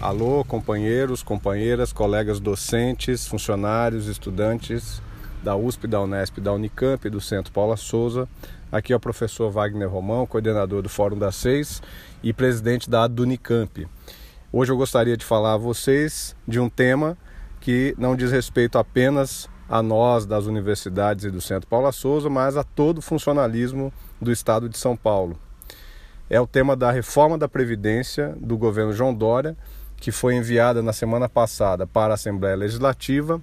Alô, companheiros, companheiras, colegas docentes, funcionários, estudantes da USP, da Unesp, da Unicamp e do Centro Paula Souza. Aqui é o professor Wagner Romão, coordenador do Fórum das Seis e presidente da Unicamp. Hoje eu gostaria de falar a vocês de um tema que não diz respeito apenas a nós das universidades e do Centro Paula Souza, mas a todo o funcionalismo do Estado de São Paulo. É o tema da reforma da Previdência do governo João Dória que foi enviada na semana passada para a Assembleia Legislativa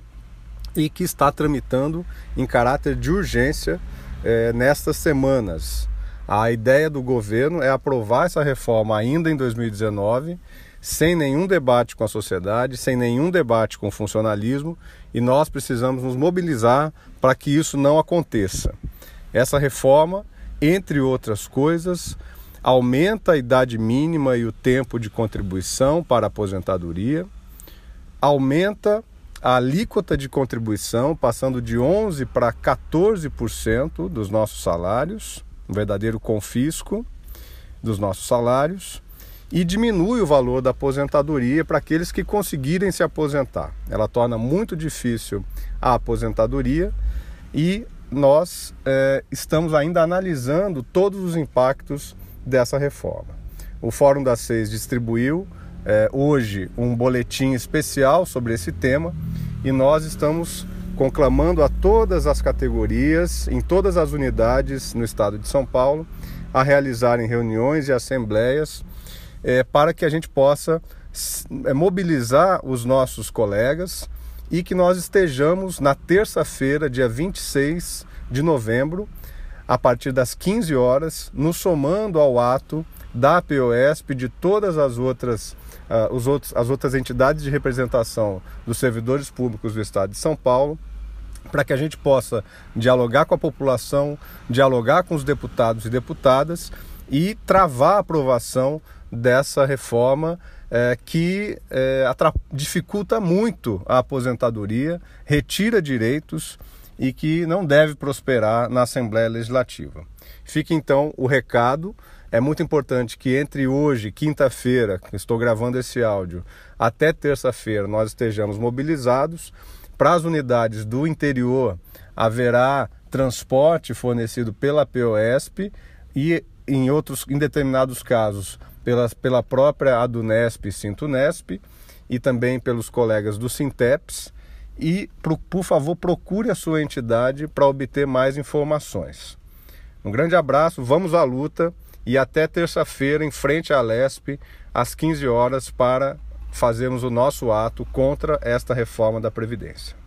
e que está tramitando em caráter de urgência é, nestas semanas. A ideia do governo é aprovar essa reforma ainda em 2019, sem nenhum debate com a sociedade, sem nenhum debate com o funcionalismo, e nós precisamos nos mobilizar para que isso não aconteça. Essa reforma, entre outras coisas, aumenta a idade mínima e o tempo de contribuição para a aposentadoria, aumenta a alíquota de contribuição, passando de 11% para 14% dos nossos salários, um verdadeiro confisco dos nossos salários, e diminui o valor da aposentadoria para aqueles que conseguirem se aposentar. Ela torna muito difícil a aposentadoria e nós é, estamos ainda analisando todos os impactos dessa reforma. O Fórum das Seis distribuiu é, hoje um boletim especial sobre esse tema e nós estamos conclamando a todas as categorias, em todas as unidades no estado de São Paulo, a realizarem reuniões e assembleias é, para que a gente possa é, mobilizar os nossos colegas e que nós estejamos na terça-feira, dia 26 de novembro, a partir das 15 horas, nos somando ao ato da POSP, de todas as outras, uh, os outros, as outras entidades de representação dos servidores públicos do Estado de São Paulo, para que a gente possa dialogar com a população, dialogar com os deputados e deputadas e travar a aprovação dessa reforma é, que é, dificulta muito a aposentadoria, retira direitos e que não deve prosperar na Assembleia Legislativa. Fica então o recado. É muito importante que entre hoje, quinta-feira, que estou gravando esse áudio, até terça-feira nós estejamos mobilizados. Para as unidades do interior, haverá transporte fornecido pela POSP e em outros, em determinados casos, pela, pela própria Adunesp e Sintunesp e também pelos colegas do Sinteps e, por favor, procure a sua entidade para obter mais informações. Um grande abraço, vamos à luta e até terça-feira em frente à Lesp, às 15 horas, para fazermos o nosso ato contra esta reforma da Previdência.